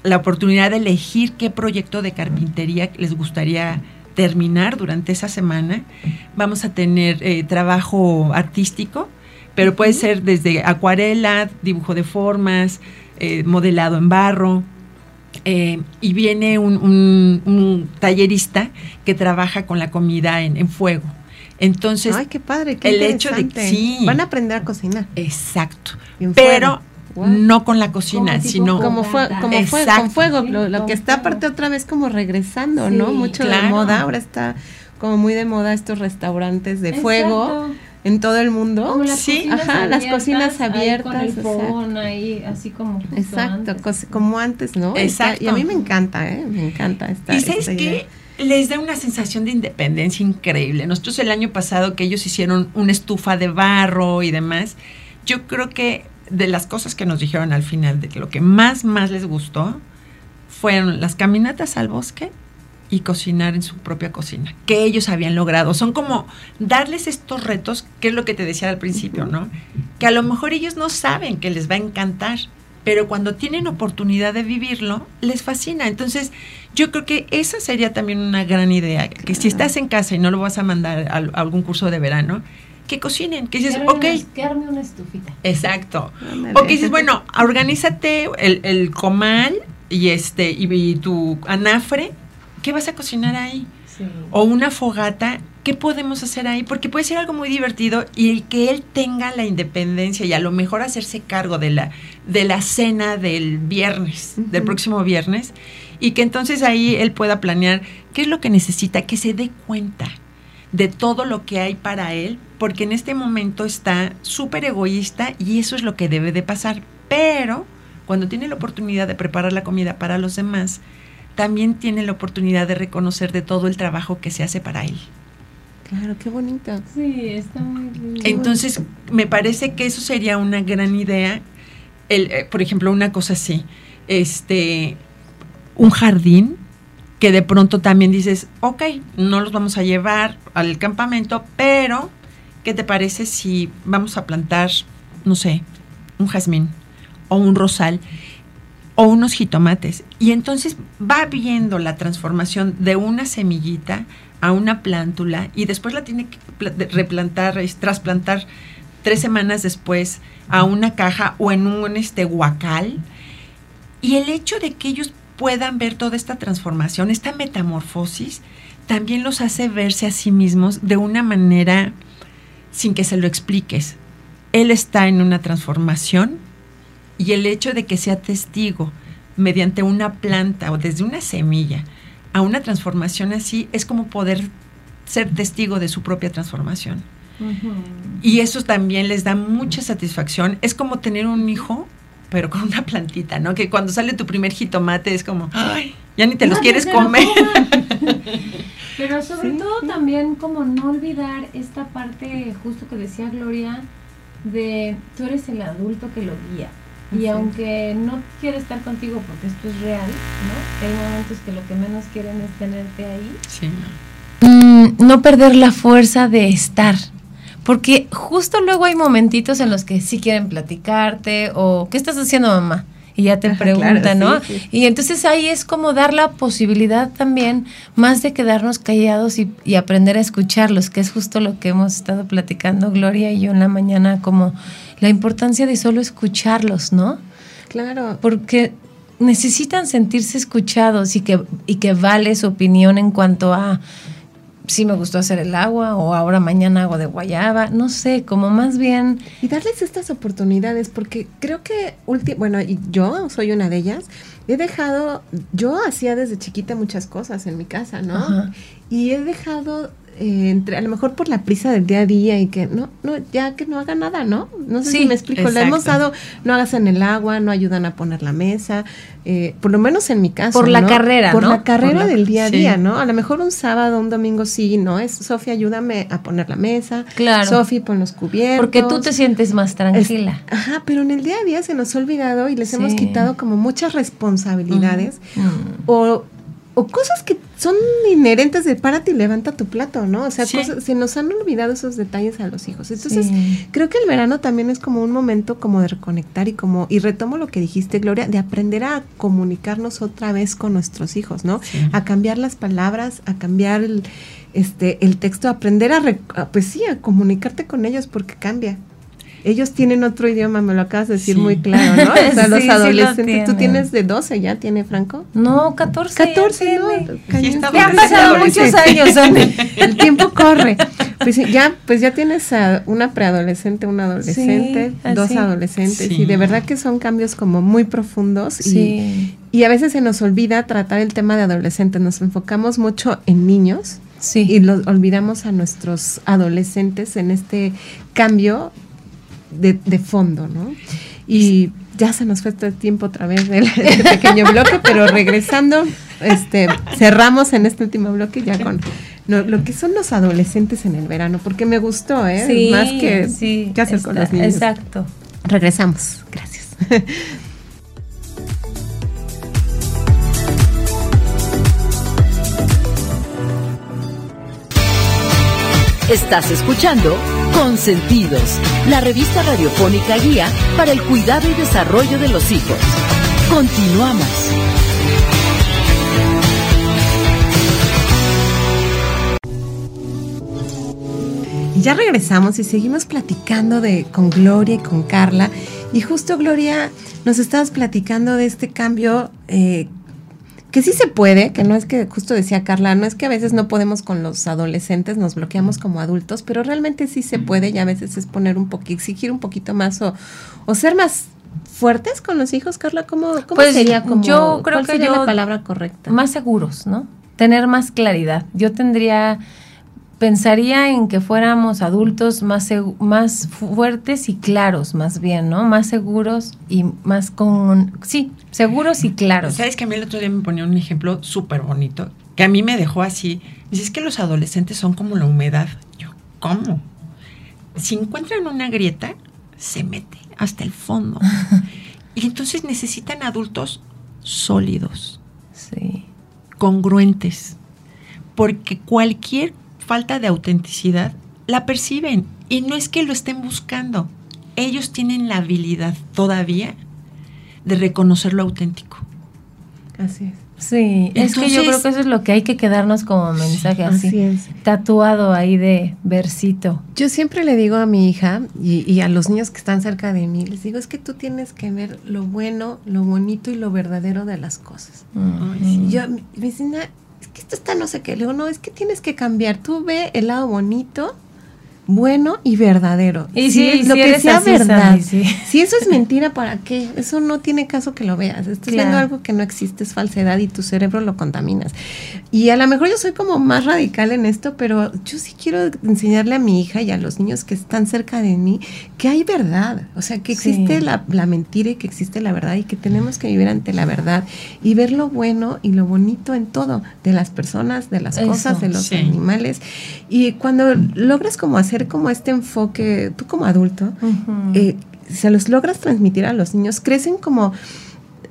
la oportunidad de elegir qué proyecto de carpintería les gustaría terminar durante esa semana. Vamos a tener eh, trabajo artístico, pero puede ser desde acuarela, dibujo de formas, eh, modelado en barro. eh, y viene un, un- un tallerista que trabaja con la comida en, en fuego. Entonces, Ay, qué padre, qué el hecho de- interesante. sí. Van a aprender a cocinar. exacto. Pero. Wow. no con la cocina, sino como fue, como fue, con fuego, lo, que está aparte otra vez como regresando, ¿no? Mucho de claro. moda, ahora está como muy de moda estos restaurantes de fuego Exacto. en todo el mundo. Como las Sí. cocinas Ajá, las cocinas ahí abiertas, con el ahí, así como justo Exacto, antes. como antes, ¿no? Exacto. y a mí me encanta, ¿eh? Me encanta esta ¿Y sabes qué? Les da una sensación de independencia increíble. Nosotros el año pasado que ellos hicieron una estufa de barro y demás, yo creo que de las cosas que nos dijeron al final, de que lo que más, más les gustó, fueron las caminatas al bosque y cocinar en su propia cocina, que ellos habían logrado. Son como darles estos retos, que es lo que te decía al principio, ¿no? Que a lo mejor ellos no saben que les va a encantar, pero cuando tienen oportunidad de vivirlo, les fascina. Entonces, yo creo que esa sería también una gran idea, que si estás en casa y no lo vas a mandar a, a algún curso de verano, que cocinen, que dices, Que ok, una- que arme una estufita. exacto. Ándale. O que dices, bueno, organízate el, el comal y este y, y tu anafre, ¿qué vas a cocinar ahí? Sí. O una fogata, ¿qué podemos hacer ahí? Porque puede ser algo muy divertido y el que él tenga la independencia y a lo mejor hacerse cargo de la, de la cena del viernes, del próximo viernes, y que entonces ahí él pueda planear qué es lo que necesita, que se dé cuenta de todo lo que hay para él, porque en este momento está súper egoísta y eso es lo que debe de pasar. Pero cuando tiene la oportunidad de preparar la comida para los demás, también tiene la oportunidad de reconocer de todo el trabajo que se hace para él. Claro, qué bonito. Sí, está muy lindo. Entonces, me parece que eso sería una gran idea. El, eh, por ejemplo, una cosa así, este, un jardín que de pronto también dices, ok, no los vamos a llevar al campamento, pero ¿qué te parece si vamos a plantar, no sé, un jazmín o un rosal o unos jitomates? Y entonces va viendo la transformación de una semillita a una plántula y después la tiene que replantar, trasplantar tres semanas después a una caja o en un este huacal. Y el hecho de que ellos puedan ver toda esta transformación, esta metamorfosis, también los hace verse a sí mismos de una manera sin que se lo expliques. Él está en una transformación y el hecho de que sea testigo mediante una planta o desde una semilla a una transformación así es como poder ser testigo de su propia transformación. Y eso también les da mucha satisfacción. Es como tener un hijo, pero con una plantita, ¿no? Que cuando sale tu primer jitomate es como, ay, ya ni te los quieres comer. Pero sobre Sí, todo sí. también como no olvidar esta parte justo que decía Gloria de tú eres el adulto que lo guía. Y aunque no quiere estar contigo porque esto es real, ¿no? Hay momentos que lo que menos quieren es tenerte ahí. Sí, Mm, no perder la fuerza de estar. Porque justo luego hay momentitos en los que sí quieren platicarte o ¿qué estás haciendo mamá? Y ya te Ajá, preguntan, claro, ¿no? sí, sí. Y entonces ahí es como dar la posibilidad también más de quedarnos callados y, y aprender a escucharlos, que es justo lo que hemos estado platicando Gloria y yo en la mañana, como la importancia de solo escucharlos, ¿no? Claro. porque necesitan sentirse escuchados y que, y que vale su opinión en cuanto a si me gustó hacer el agua o ahora mañana hago de guayaba, no sé, como más bien Y darles estas oportunidades, porque creo que, bueno, y yo soy una de ellas, he dejado, yo hacía desde chiquita muchas cosas en mi casa, ¿no? Ajá. Y he dejado eh, entre a lo mejor por la prisa del día a día y que no, no, ya que no haga nada, ¿no? No sé Sí, si me explico. Le hemos dado, no hagas en el agua, no ayudan a poner la mesa, eh, por lo menos en mi caso. Por la ¿no? carrera, Por ¿no? la carrera Por la- del día a sí. día, ¿no? A lo mejor un sábado, un domingo sí, ¿no? Es Sofía, ayúdame a poner la mesa. Claro. Sofía, pon los cubiertos. Porque tú te sientes más Es- tranquila. ajá, pero en el día a día se nos ha olvidado y les hemos quitado como muchas responsabilidades Mm. o, o cosas que son inherentes de párate y levanta tu plato, ¿no? O sea, Sí. cosas, se nos han olvidado esos detalles a los hijos. Entonces, Sí. creo que el verano también es como un momento como de reconectar y como, y retomo lo que dijiste, Gloria, de aprender a comunicarnos otra vez con nuestros hijos, ¿no? Sí. A cambiar las palabras, a cambiar el, este, el texto, aprender a, re- a, pues sí, a comunicarte con ellos porque cambia. Ellos tienen otro idioma, me lo acabas de decir Sí. muy claro, ¿no? O sea, Sí, los sí lo adolescentes, tú tienes de 12 ya, ¿tiene Franco? No, 14. 14, ¿no? está Ya han pasado muchos años. El tiempo corre. Pues ya, pues ya tienes a una preadolescente, un adolescente, Sí, dos adolescentes, Sí. y de verdad que son cambios como muy profundos y, Sí, y a veces se nos olvida tratar el tema de adolescentes, nos enfocamos mucho en niños sí. y los olvidamos a nuestros adolescentes en este cambio de, de fondo, ¿no? Y ya se nos fue este tiempo otra vez del este pequeño bloque, pero regresando, este, cerramos en este último bloque ya con no, lo que son los adolescentes en el verano, porque me gustó, ¿eh? Sí, Más que sí, qué hacer con los niños. Exacto. Regresamos, gracias. Estás escuchando Consentidos, la revista radiofónica guía para el cuidado y desarrollo de los hijos. Continuamos. Ya regresamos y seguimos platicando de con Gloria y con Carla. Y justo Gloria, nos estabas platicando de este cambio eh, que sí se puede, que no es que, justo decía Carla, no es que a veces no podemos con los adolescentes, nos bloqueamos como adultos, pero realmente sí se puede y a veces es poner un poquito, exigir un poquito más o, o ser más fuertes con los hijos, Carla, ¿cómo, cómo Pues, sería como, yo creo cuál que sería yo- la palabra correcta? Más seguros, ¿no? Tener más claridad. Yo tendría, pensaría en que fuéramos adultos más, más fuertes y claros, más bien, ¿no? Más seguros y más con... Sí, seguros y claros. ¿Sabes que a mí el otro día me ponía un ejemplo súper bonito? Que a mí me dejó así. Dice, es que los adolescentes son como la humedad. Yo, ¿cómo? Si encuentran una grieta, se mete hasta el fondo. y entonces necesitan adultos sólidos, Sí. congruentes. Porque cualquier falta de autenticidad la perciben. Y no es que lo estén buscando. Ellos tienen la habilidad todavía de reconocer lo auténtico. Así es. Sí, es que yo creo que eso es lo que hay que quedarnos como mensaje así, Así es. tatuado ahí de versito. Yo siempre le digo a mi hija y, y a los niños que están cerca de mí, les digo, es que tú tienes que ver lo bueno, lo bonito y lo verdadero de las cosas. Y yo, mi vecina, es que esto está no sé qué. Le no, es que tienes que cambiar. Tú ve el lado bonito, bueno y verdadero. Y Si sí, lo que sea así, verdad. Sí. Si eso es mentira, ¿para qué? Eso no tiene caso que lo veas. Estás Claro. viendo algo que no existe, es falsedad y tu cerebro lo contaminas. Y a lo mejor yo soy como más radical en esto, pero yo sí quiero enseñarle a mi hija y a los niños que están cerca de mí que hay verdad. O sea, que Sí. existe la, la mentira y que existe la verdad y que tenemos que vivir ante la verdad y ver lo bueno y lo bonito en todo, de las personas, de las Eso, cosas, de los animales. Y cuando logras como hacer como este enfoque, tú como adulto, eh, se los logras transmitir a los niños, crecen como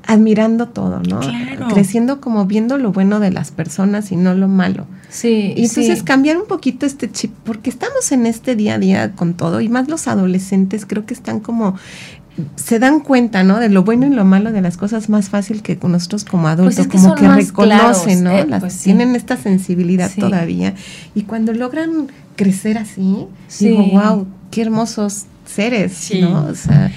admirando todo, ¿no? Claro. Creciendo como viendo lo bueno de las personas y no lo malo. sí, Y entonces sí. cambiar un poquito este chip, porque estamos en este día a día con todo, y más los adolescentes creo que están como, se dan cuenta, ¿no? De lo bueno y lo malo de las cosas más fácil que nosotros como adultos, Pues es que como que reconocen, claros, ¿no? eh, Las- pues sí. Tienen esta sensibilidad Sí. todavía. Y cuando logran crecer así, Sí. digo, wow, qué hermosos seres, Sí. ¿no? O sea,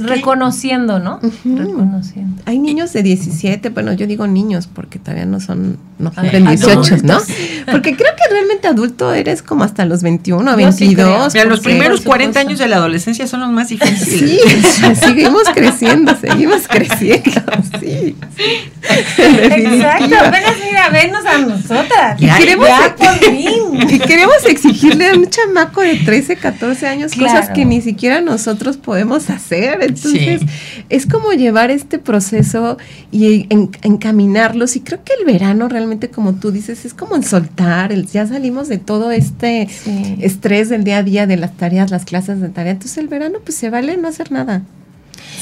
reconociendo, ¿no? Reconociendo. Hay niños de 17, bueno, yo digo niños porque todavía no son, no cumplen 18, ¿no? Porque creo que realmente adulto eres como hasta los 21, 22. Sí los primeros 40 años de la adolescencia son los más difíciles. Sí, seguimos creciendo, seguimos creciendo, sí. Exacto, apenas mira, venos a nosotras. Y, queremos, y queremos exigirle a un chamaco de 13, 14 años cosas que ni siquiera nosotros podemos hacer. Entonces, es como llevar este proceso y encaminarlos. Y creo que el verano realmente, como tú dices, es como en soltar. ya salimos de todo este estrés del día a día, de las tareas, las clases de tarea. Entonces, el verano, pues se vale no hacer nada.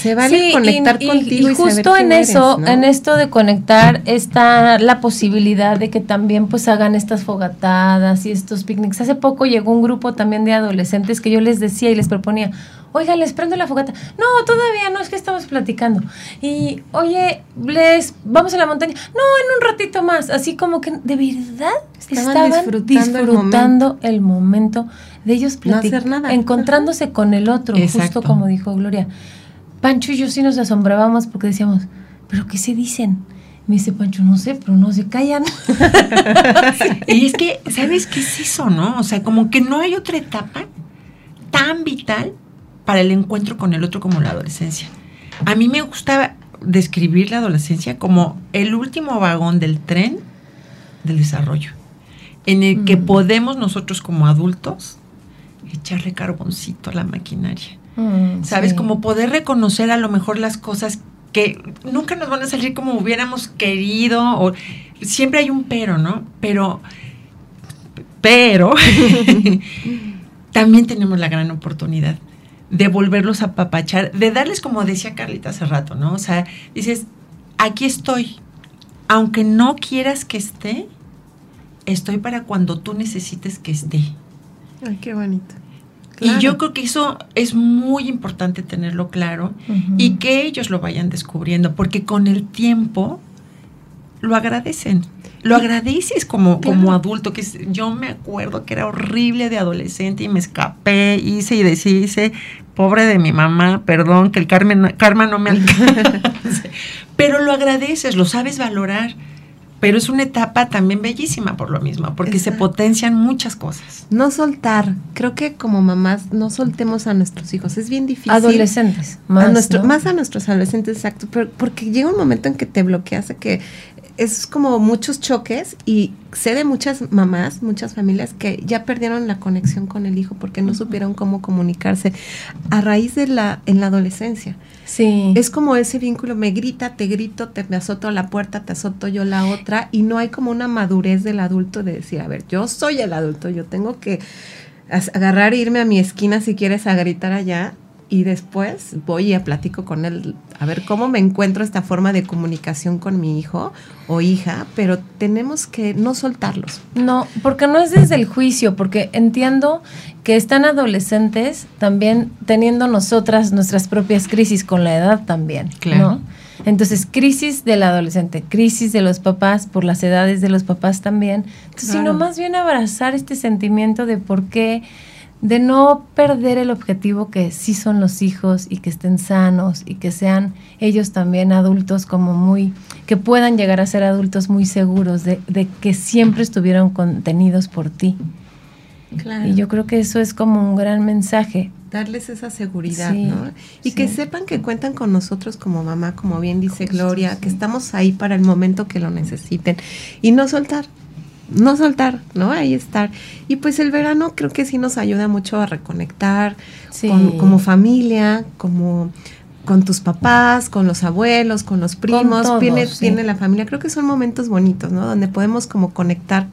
Se vale conectar contigo. Y, justo en eso, en esto de conectar, está la posibilidad de que también pues hagan estas fogatadas y estos picnics. Hace poco llegó un grupo también de adolescentes que yo les decía y les proponía, oiga, les prendo la fogata. No, todavía no, es que estamos platicando. Y, oye, les vamos a la montaña. No, en un ratito más. Así como que de verdad estaban, disfrutando, el, momento. de ellos platicando, encontrándose con el otro, justo como dijo Gloria. Pancho y yo sí nos asombrábamos porque decíamos, ¿pero qué se dicen? Me dice Pancho, no sé, pero no se callan. y es que, ¿sabes qué es eso, no? O sea, como que no hay otra etapa tan vital para el encuentro con el otro como la adolescencia. A mí me gustaba describir la adolescencia como el último vagón del tren del desarrollo, en el que mm. podemos nosotros como adultos echarle carboncito a la maquinaria Mm, ¿Sabes? Como poder reconocer a lo mejor las cosas que nunca nos van a salir como hubiéramos querido, o siempre hay un pero, ¿no? Pero, pero, también tenemos la gran oportunidad de volverlos a papachar, de darles, como decía Carlita hace rato, ¿no? O sea, dices, aquí estoy, aunque no quieras que esté, estoy para cuando tú necesites que esté. Ay, qué bonito. Y yo creo que eso es muy importante tenerlo claro y que ellos lo vayan descubriendo, porque con el tiempo lo agradecen. Lo agradeces como, como adulto, que yo me acuerdo que era horrible de adolescente y me escapé, hice y deshice, pobre de mi mamá, perdón, que el karma no me alcanza. Pero lo agradeces, lo sabes valorar pero es una etapa también bellísima por lo mismo, porque se potencian muchas cosas. No soltar, creo que como mamás no soltemos a nuestros hijos, es bien difícil. Adolescentes, más, a nuestro, más a nuestros adolescentes, exacto, pero porque llega un momento en que te bloqueas, que es como muchos choques y sé de muchas mamás, muchas familias que ya perdieron la conexión con el hijo porque no supieron cómo comunicarse a raíz de la en la adolescencia. Sí. Es como ese vínculo, me grita, te grito, te me azoto la puerta, te azoto yo la otra y no hay como una madurez del adulto de decir, a ver, yo soy el adulto, yo tengo que agarrar e irme a mi esquina si quieres a gritar allá y después voy y platico con él a ver cómo me encuentro esta forma de comunicación con mi hijo o hija, pero tenemos que no soltarlos. No, porque no es desde el juicio, porque entiendo que están adolescentes también teniendo nosotras nuestras propias crisis con la edad también, claro. Entonces, crisis del adolescente, crisis de los papás por las edades de los papás también. Entonces, sino más bien abrazar este sentimiento de por qué de no perder el objetivo que sí son los hijos y que estén sanos y que sean ellos también adultos como muy, que puedan llegar a ser adultos muy seguros de, que siempre estuvieron contenidos por ti. Y yo creo que eso es como un gran mensaje. Darles esa seguridad, ¿no? Y que sepan que cuentan con nosotros como mamá, como bien dice Gloria, que estamos ahí para el momento que lo necesiten. Y no soltar, no soltar, ¿no? Ahí estar. Y pues el verano creo que sí nos ayuda mucho a reconectar como familia, como con tus papás, con los abuelos, con los primos, viene, la familia. Creo que son momentos bonitos, ¿no? Donde podemos como conectar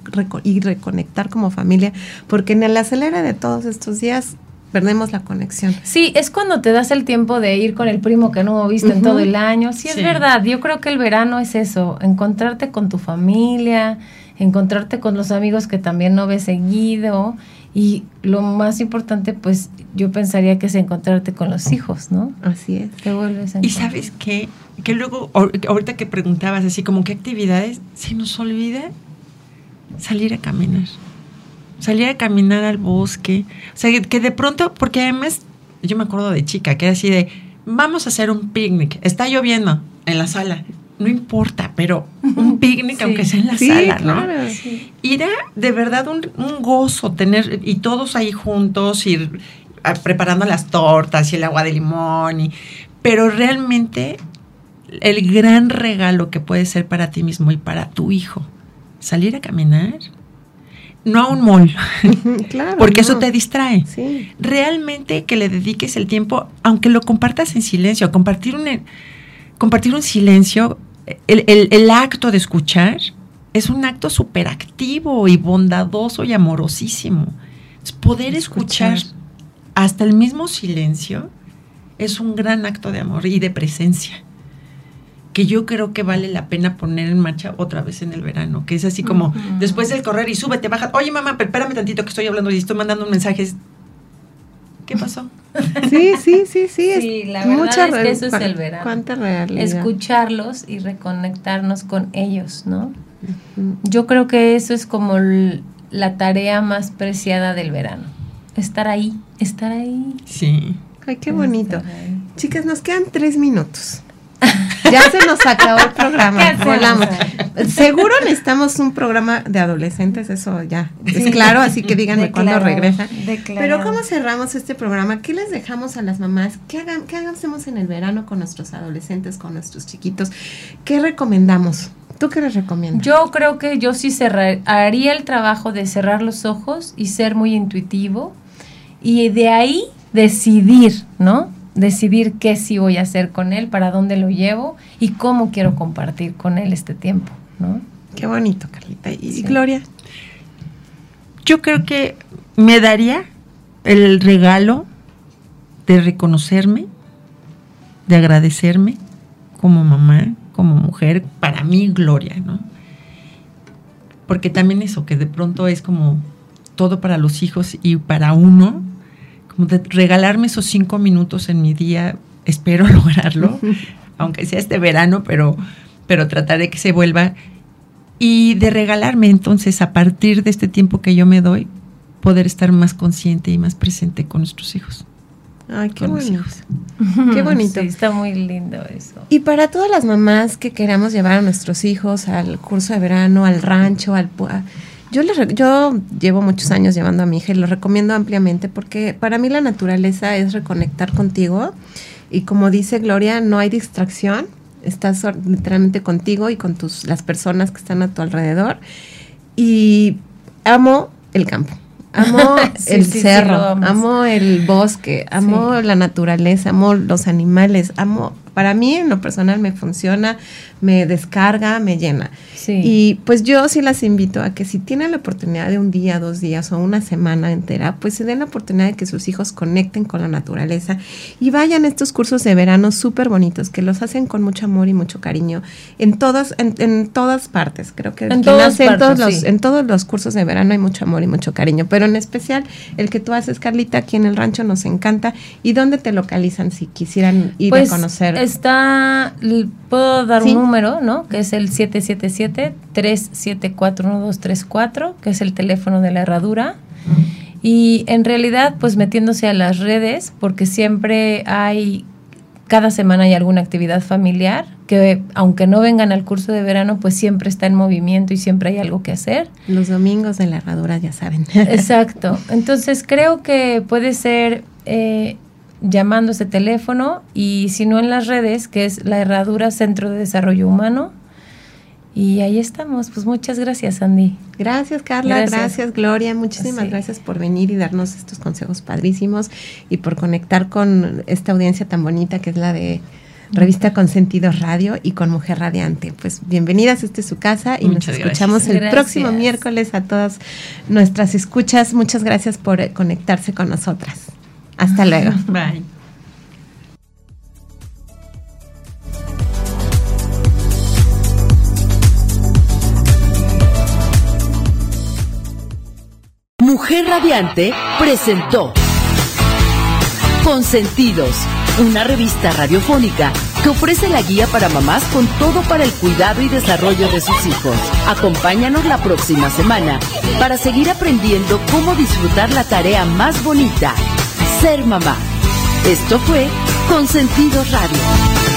y reconectar como familia, porque en el acelera de todos estos días perdemos la conexión. Sí, es cuando te das el tiempo de ir con el primo que no viste en todo el año. Sí, es verdad. Yo creo que el verano es eso, encontrarte con tu familia, encontrarte con los amigos que también no ves seguido y lo más importante pues yo pensaría que es encontrarte con los hijos, ¿no? Así es. Te vuelves Y sabes qué, que luego ahorita que preguntabas así como qué actividades, se nos olvida salir a caminar. Salir a caminar al bosque, o sea, que de pronto porque además yo me acuerdo de chica que era así de vamos a hacer un picnic. Está lloviendo en la sala. No importa, pero un picnic, Sí. aunque sea en la Sí, sala, ¿no? claro. Y era de verdad un, un gozo tener, y todos ahí juntos, ir ah, preparando las tortas y el agua de limón. Y, pero realmente el gran regalo que puede ser para ti mismo y para tu hijo, salir a caminar, no a un mall, claro. porque eso te distrae Sí. realmente que le dediques el tiempo, aunque lo compartas en silencio, compartir un, compartir un silencio, el, el- el acto de escuchar es un acto súper activo y bondadoso y amorosísimo. Poder escuchar. Escuchar. hasta el mismo silencio es un gran acto de amor y de presencia que yo creo que vale la pena poner en marcha otra vez en el verano, que es así como después del correr y súbete, baja, oye mamá, espérame tantito que estoy hablando y estoy mandando un mensaje. ¿Qué pasó? Sí, sí, sí, sí. Sí, la verdad mucha es que eso es el verano. Cuánta realidad. Escucharlos y reconectarnos con ellos, ¿no? Yo creo que eso es como la tarea más preciada del verano. Estar ahí, estar ahí. Sí. Ay, qué bonito. Chicas, nos quedan tres minutos. Ya se nos acabó el ¿Qué programa. Volamos. Seguro necesitamos un programa de adolescentes, eso ya es claro, así que díganme cuándo regresa. Pero ¿cómo cerramos este programa? ¿Qué les dejamos a las mamás? ¿Qué, hagan, ¿Qué hacemos en el verano con nuestros adolescentes, con nuestros chiquitos? ¿Qué recomendamos? ¿Tú qué les recomiendas? Yo creo que yo sí cerrar, haría el trabajo de cerrar los ojos y ser muy intuitivo y de ahí decidir, ¿no? Decidir qué sí voy a hacer con él, para dónde lo llevo y cómo quiero compartir con él este tiempo, ¿no? Qué bonito, Carlita. ¿Y Sí. Gloria? Yo creo que me daría el regalo de reconocerme, de agradecerme como mamá, como mujer, para mí Gloria, ¿no? Porque también eso, que de pronto es como todo para los hijos y para uno, como de regalarme esos cinco minutos en mi día, espero lograrlo, aunque sea este verano, pero, pero trataré que se vuelva y de regalarme entonces a partir de este tiempo que yo me doy, poder estar más consciente y más presente con nuestros hijos. Ay, qué bonito. Qué bonito. Sí, está muy lindo eso. Y para todas las mamás que queramos llevar a nuestros hijos al curso de verano, al rancho, al a- yo les yo llevo muchos años llevando a mi hija y lo recomiendo ampliamente porque para mí la naturaleza es reconectar contigo y como dice Gloria, no hay distracción, estás literalmente contigo y con tus las personas que están a tu alrededor. Y amo el campo. Amo Sí, el sí, cerro, amo el bosque, amo la naturaleza, amo los animales, amo, para mí en lo personal me funciona, me descarga, me llena. Sí. Y pues yo sí las invito a que si tienen la oportunidad de un día, dos días o una semana entera, pues se den la oportunidad de que sus hijos conecten con la naturaleza y vayan a estos cursos de verano súper bonitos que los hacen con mucho amor y mucho cariño en todas, en, en todas partes. Creo que En quien todas hace en todos los, sí. en todos los cursos de verano hay mucho amor y mucho cariño, pero en especial el que tú haces, Carlita, aquí en el rancho nos encanta. ¿Y dónde te localizan si quisieran ir pues a conocer? está, puedo dar Sí. un número, ¿no? Que es el 777-374-1234, que es el teléfono de la herradura. Y en realidad, pues metiéndose a las redes, porque siempre hay, cada semana hay alguna actividad familiar, que aunque no vengan al curso de verano, pues siempre está en movimiento y siempre hay algo que hacer. Los domingos de la herradura, ya saben. Exacto. Entonces creo que puede ser eh, llamando ese teléfono y si no en las redes, que es la Herradura Centro de Desarrollo Humano. Y ahí estamos. Pues muchas gracias, Andy. Gracias, Carla. Gracias, Gracias. Gloria. Muchísimas Sí. gracias por venir y darnos estos consejos padrísimos y por conectar con esta audiencia tan bonita que es la de Revista Consentidos Radio y con Mujer Radiante. Pues bienvenidas, esta es su casa y Muchas nos gracias. escuchamos el Gracias. próximo miércoles a todas nuestras escuchas. Muchas gracias por conectarse con nosotras. Hasta luego. Bye. Mujer Radiante presentó Consentidos, una revista radiofónica que ofrece la guía para mamás con todo para el cuidado y desarrollo de sus hijos. Acompáñanos la próxima semana para seguir aprendiendo cómo disfrutar la tarea más bonita, ser mamá. Esto fue Consentidos Radio